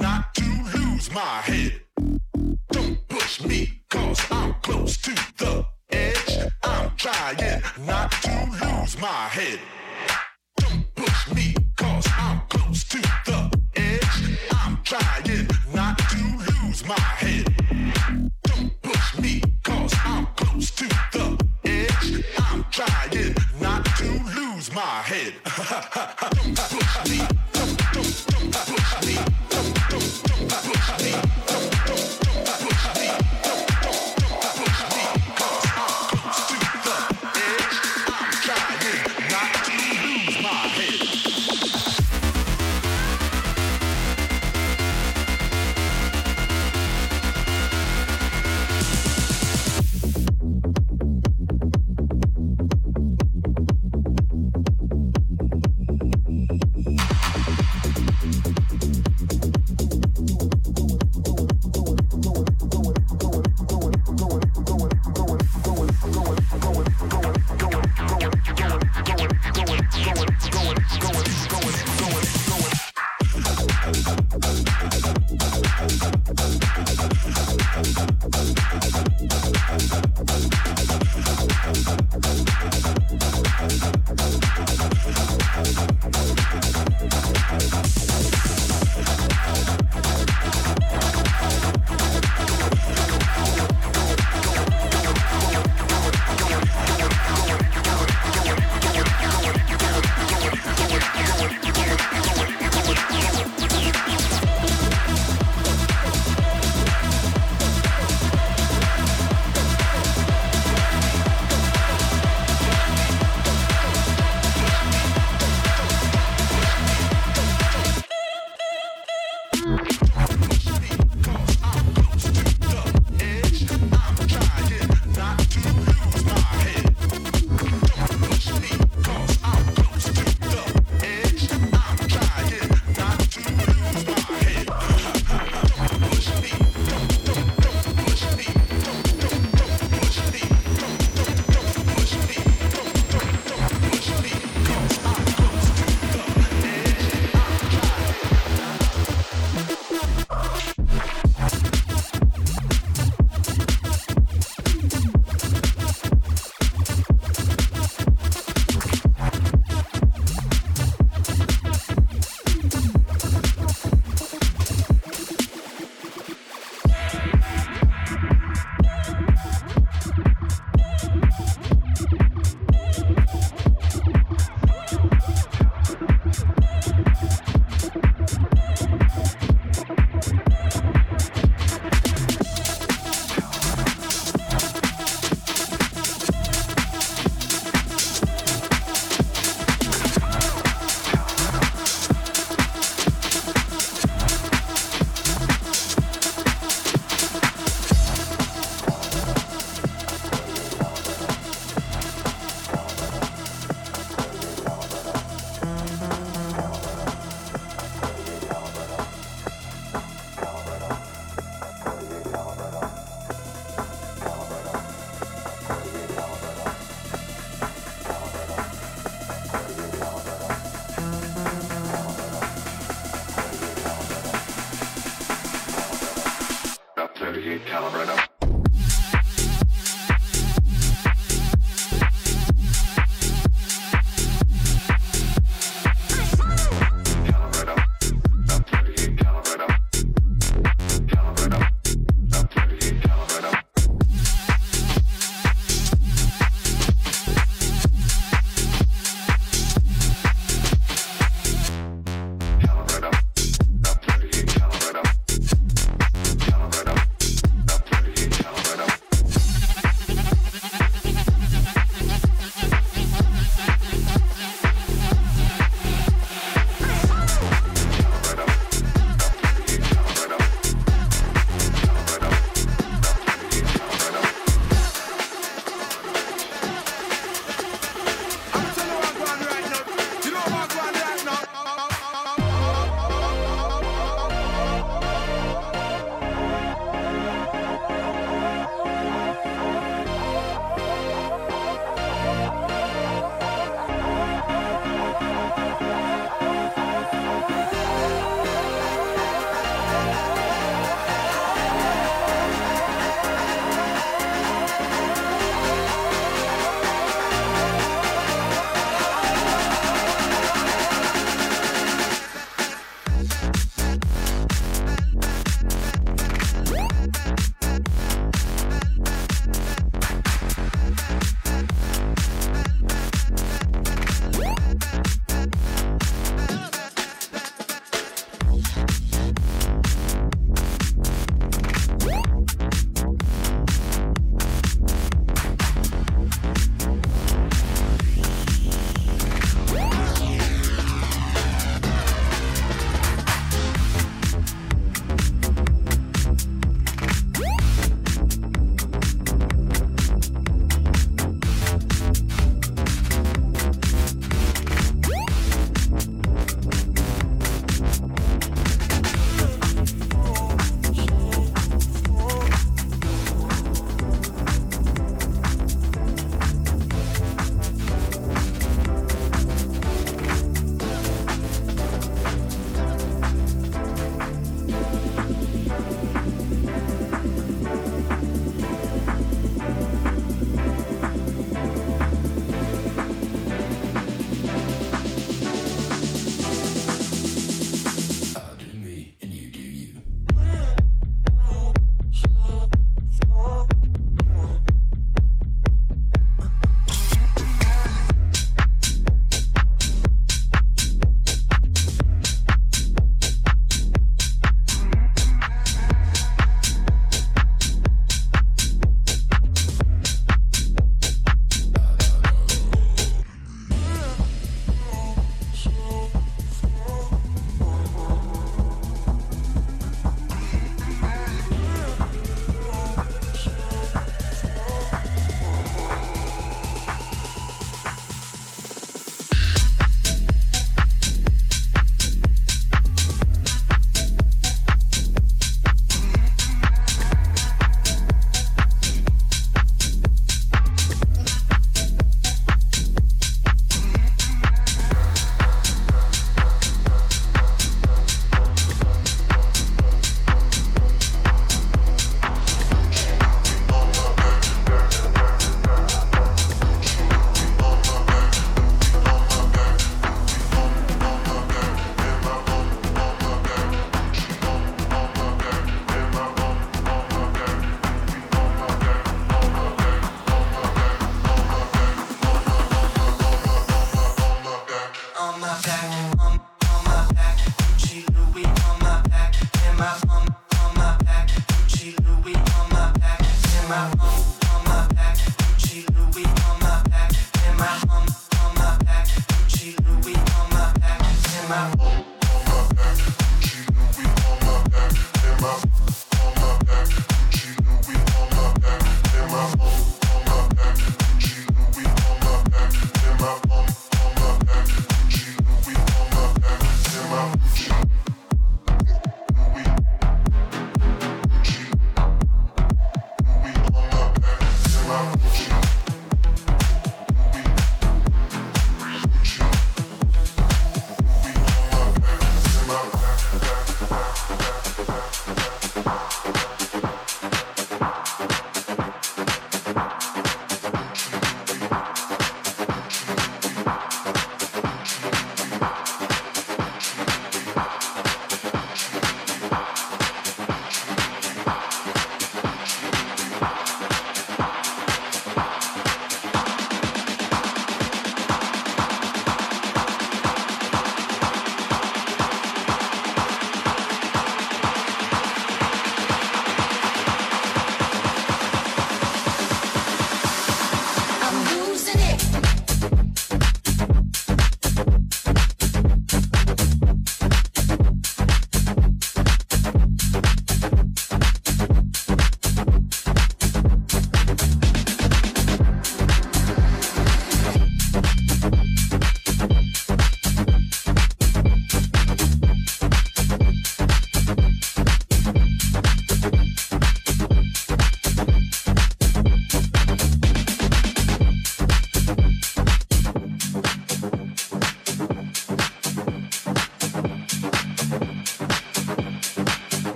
not to lose my head. Don't push me, cause I'm close to the edge. I'm trying not to lose my head. Don't push me, cause I'm close to the edge. I'm trying not to lose my head. Don't push me, cause I'm close to the edge. I'm trying not to lose my head. Don't push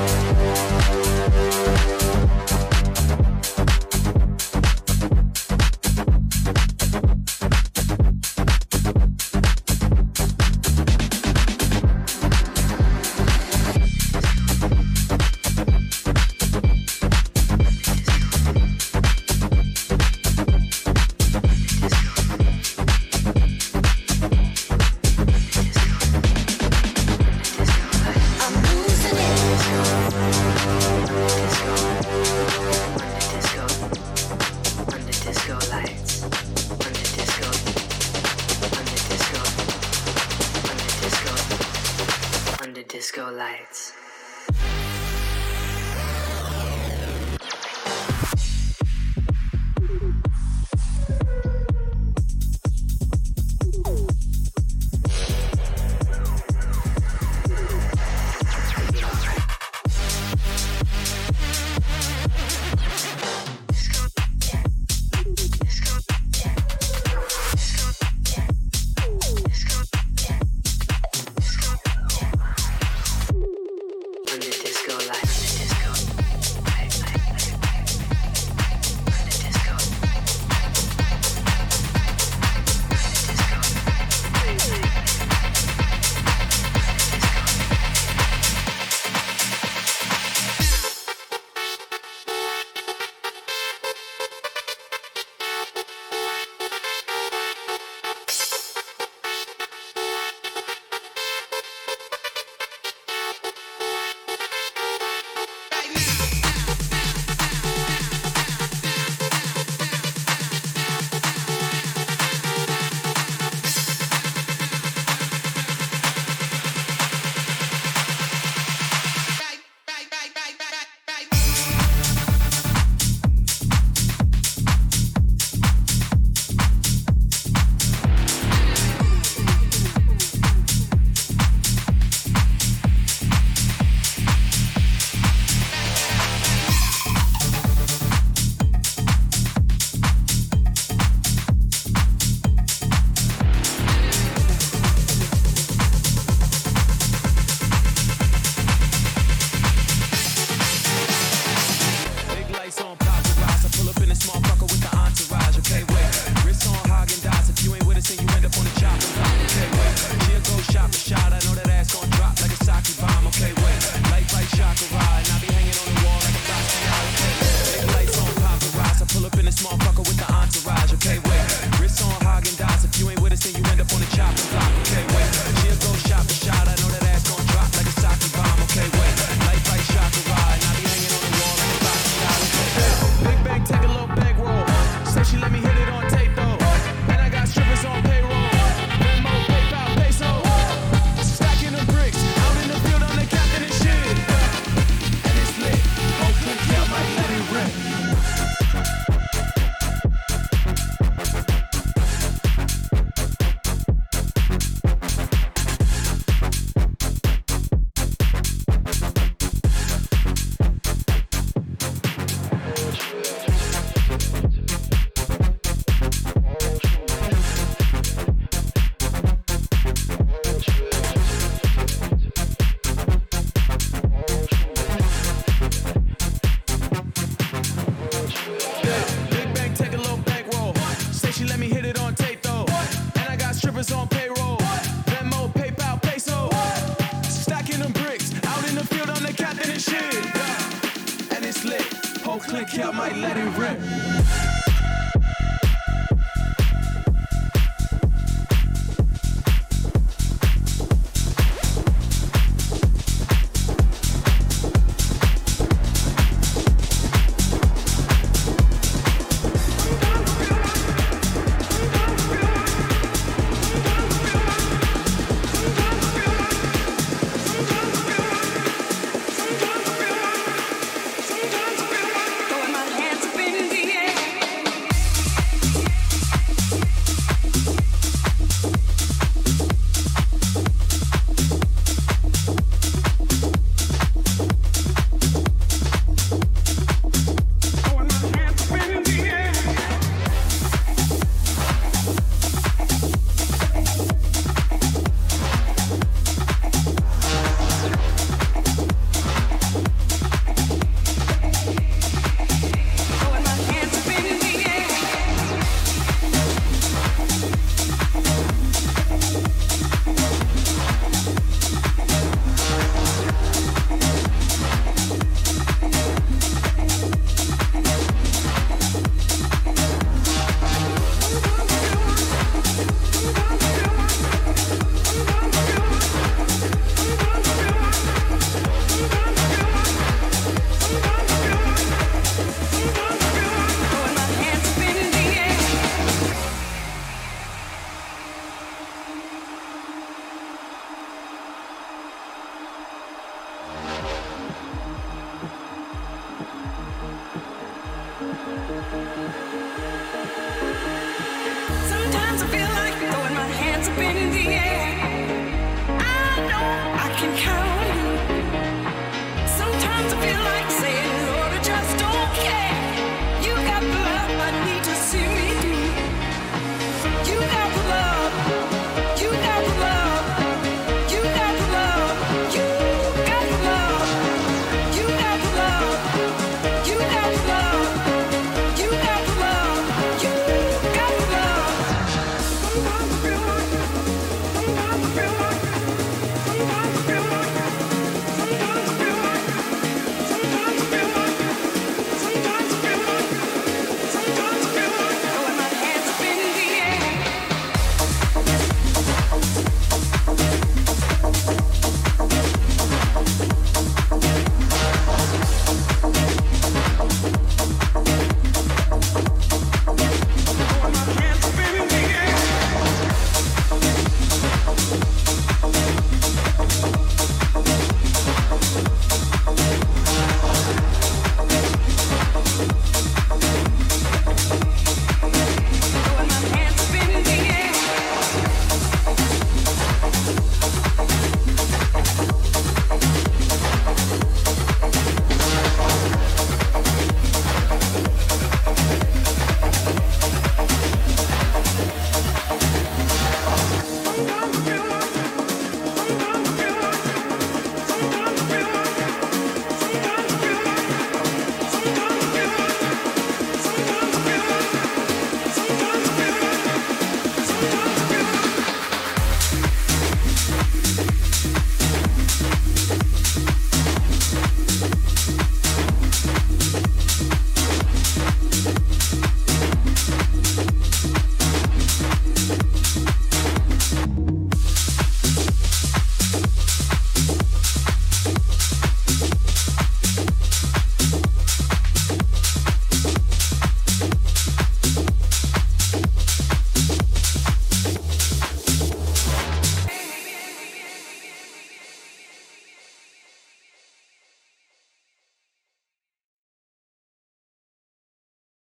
rip.